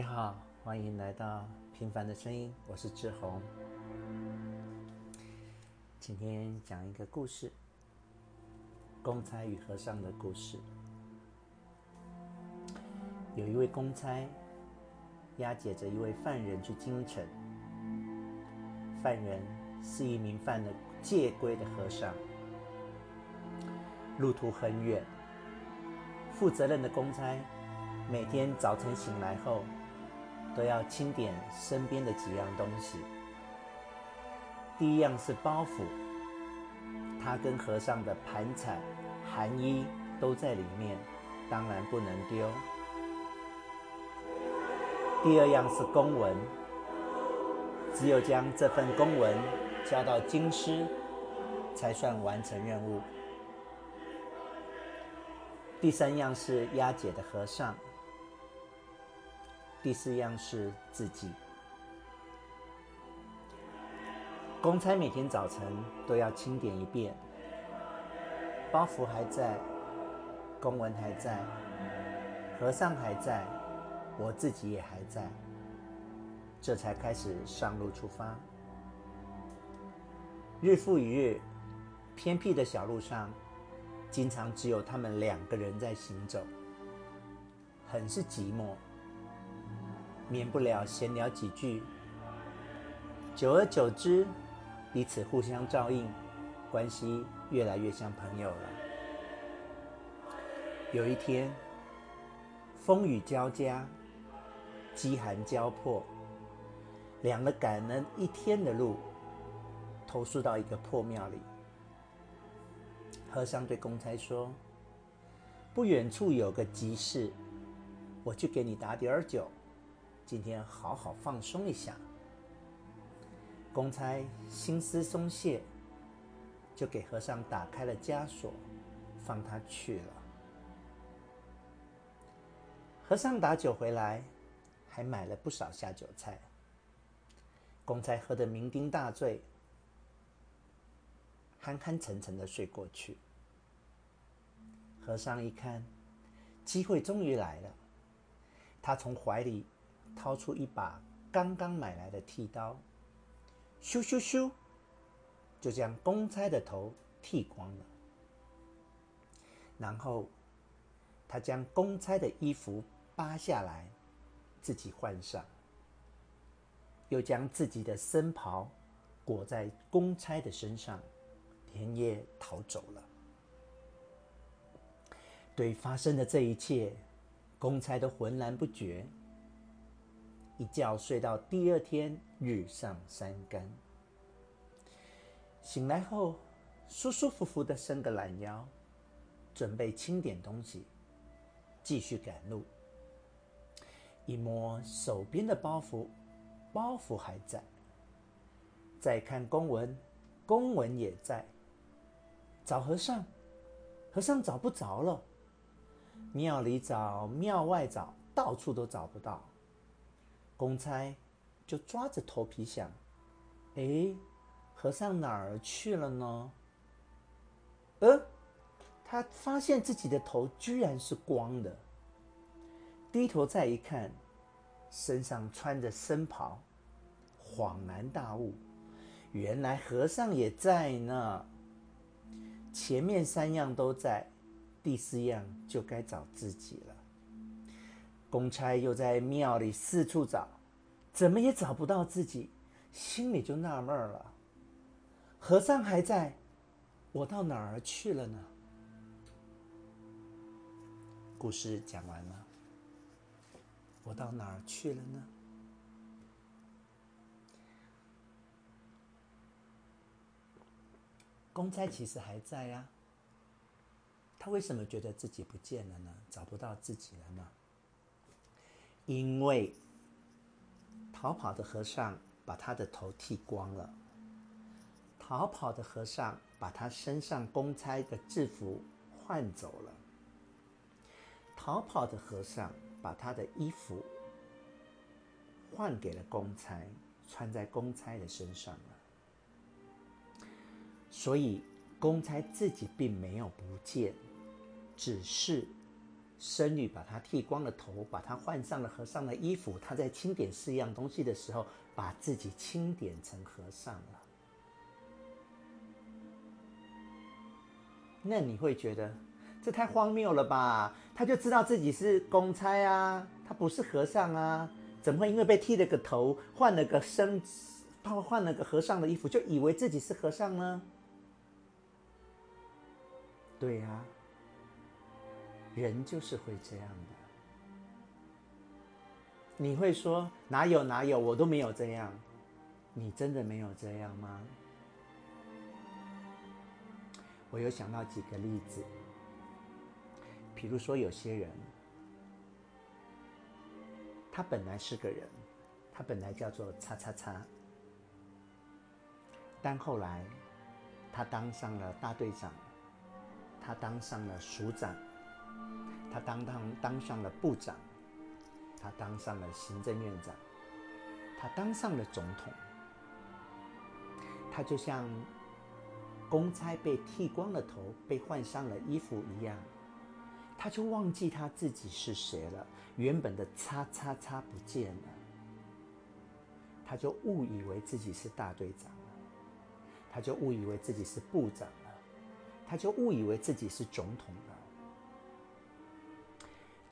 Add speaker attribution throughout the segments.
Speaker 1: 你好，欢迎来到平凡的声音，我是志宏。今天讲一个故事，公差与和尚的故事。有一位公差押解着一位犯人去京城，犯人是一名犯了戒规的和尚，路途很远，负责任的公差每天早晨醒来后，都要清点身边的几样东西。第一样是包袱，他跟和尚的盘缠、寒衣都在里面，当然不能丢。第二样是公文，只有将这份公文交到京师，才算完成任务。第三样是押解的和尚。第四样是自己。公差每天早晨都要清点一遍，包袱还在，公文还在，和尚还在，我自己也还在，这才开始上路出发。日复一日，偏僻的小路上，经常只有他们两个人在行走，很是寂寞。免不了闲聊几句，久而久之，彼此互相照应，关系越来越像朋友了。有一天，风雨交加，饥寒交迫，两个赶了一天的路，投宿到一个破庙里。和尚对公差说：“不远处有个集市，我去给你打点酒。”今天好好放松一下。公差心思松懈，就给和尚打开了枷锁，放他去了。和尚打酒回来，还买了不少下酒菜。公差喝得酩酊大醉，憨憨沉沉的睡过去。和尚一看，机会终于来了，他从怀里。掏出一把刚刚买来的剃刀，咻咻咻，就将公差的头剃光了。然后，他将公差的衣服扒下来，自己换上，又将自己的僧袍裹在公差的身上，连夜逃走了。对发生的这一切，公差都浑然不觉。一觉睡到第二天日上三竿，醒来后舒舒服服的伸个懒腰，准备清点东西，继续赶路。一摸手边的包袱，包袱还在；再看公文，公文也在。找和尚，和尚找不着了。庙里找，庙外找，到处都找不到。公差就抓着头皮想：“哎，和尚哪儿去了呢？”呃，他发现自己的头居然是光的。低头再一看，身上穿着僧袍，恍然大悟，原来和尚也在呢。前面三样都在，第四样就该找自己了。公差又在庙里四处找，怎么也找不到自己，心里就纳闷了。和尚还在，我到哪儿去了呢？故事讲完了，我到哪儿去了呢？公差其实还在呀，他为什么觉得自己不见了呢？找不到自己了呢？因为逃跑的和尚把他的头剃光了，逃跑的和尚把他身上公差的制服换走了，逃跑的和尚把他的衣服换给了公差，穿在公差的身上了。所以公差自己并没有不见，只是僧侣把他剃光了头，把他换上了和尚的衣服。他在清点四样东西的时候，把自己清点成和尚了。那你会觉得这太荒谬了吧？他就知道自己是公差啊，他不是和尚啊，怎么会因为被剃了个头，换了个僧，他换了个和尚的衣服，就以为自己是和尚呢？对呀。人就是会这样的。你会说哪有哪有，我都没有这样。你真的没有这样吗？我有想到几个例子，比如说有些人，他本来是个人，他本来叫做叉叉叉，但后来他当上了大队长，他当上了署长。他当当当上了部长，他当上了行政院长，他当上了总统。他就像公差被剃光了头，被换上了衣服一样，他就忘记他自己是谁了。原本的叉叉叉不见了，他就误以为自己是大队长了，他就误以为自己是部长了，他就误以为自己是总统了。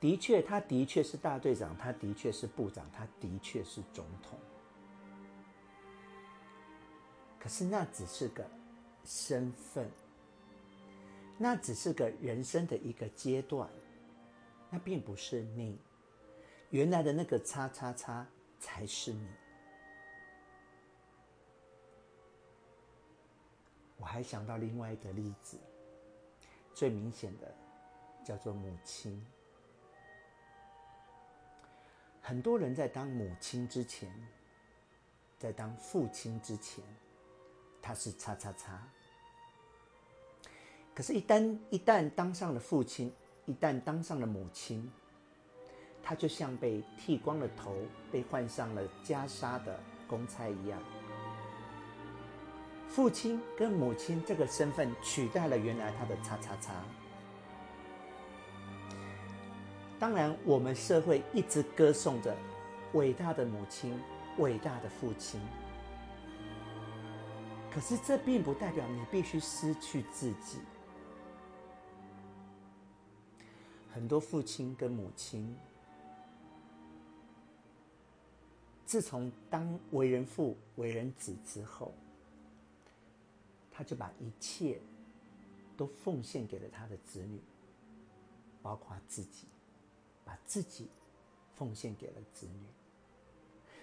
Speaker 1: 的确，他的确是大队长，他的确是部长，他的确是总统。可是那只是个身份，那只是个人生的一个阶段，那并不是你。原来的那个叉叉叉才是你。我还想到另外一个例子，最明显的叫做母亲。很多人在当母亲之前，在当父亲之前，他是叉叉叉。可是，一旦一旦当上了父亲，一旦当上了母亲，他就像被剃光了头、被换上了袈裟的公差一样。父亲跟母亲这个身份取代了原来他的叉叉叉。当然，我们社会一直歌颂着伟大的母亲、伟大的父亲。可是，这并不代表你必须失去自己。很多父亲跟母亲，自从当为人父、为人子之后，他就把一切都奉献给了他的子女，包括自己。把自己奉献给了子女，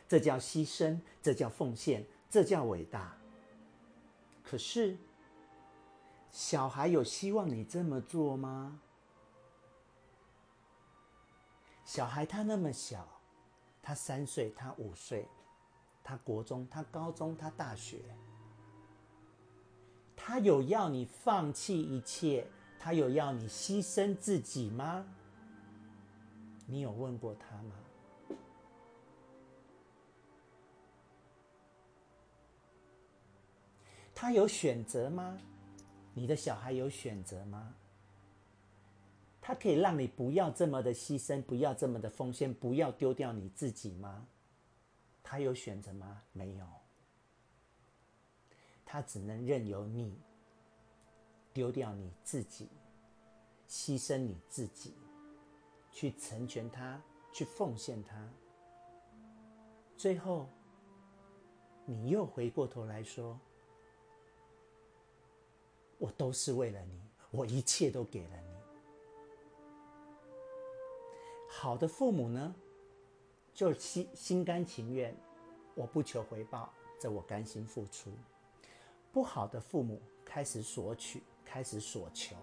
Speaker 1: 这叫牺牲，这叫奉献，这叫伟大。可是，小孩有希望你这么做吗？小孩他那么小，他三岁，他五岁，他国中，他高中，他大学，他有要你放弃一切，他有要你牺牲自己吗？你有问过他吗？他有选择吗？你的小孩有选择吗？他可以让你不要这么的牺牲，不要这么的奉献，不要丢掉你自己吗？他有选择吗？没有。他只能任由你丢掉你自己，牺牲你自己。去成全他，去奉献他，最后，你又回过头来说：“我都是为了你，我一切都给了你。”好的父母呢，就心心甘情愿，我不求回报，这我甘心付出。不好的父母开始索取，开始索求。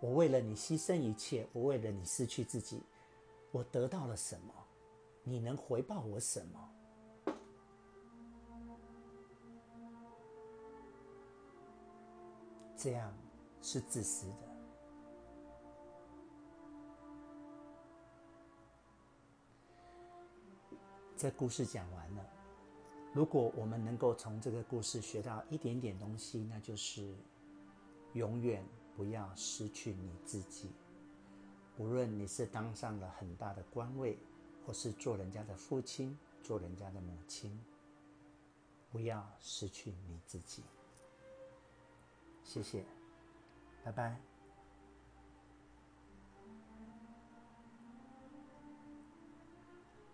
Speaker 1: 我为了你牺牲一切，我为了你失去自己，我得到了什么？你能回报我什么？这样是自私的。这故事讲完了，如果我们能够从这个故事学到一点点东西，那就是永远。不要失去你自己，无论你是当上了很大的官位，或是做人家的父亲、做人家的母亲，不要失去你自己。谢谢，拜拜。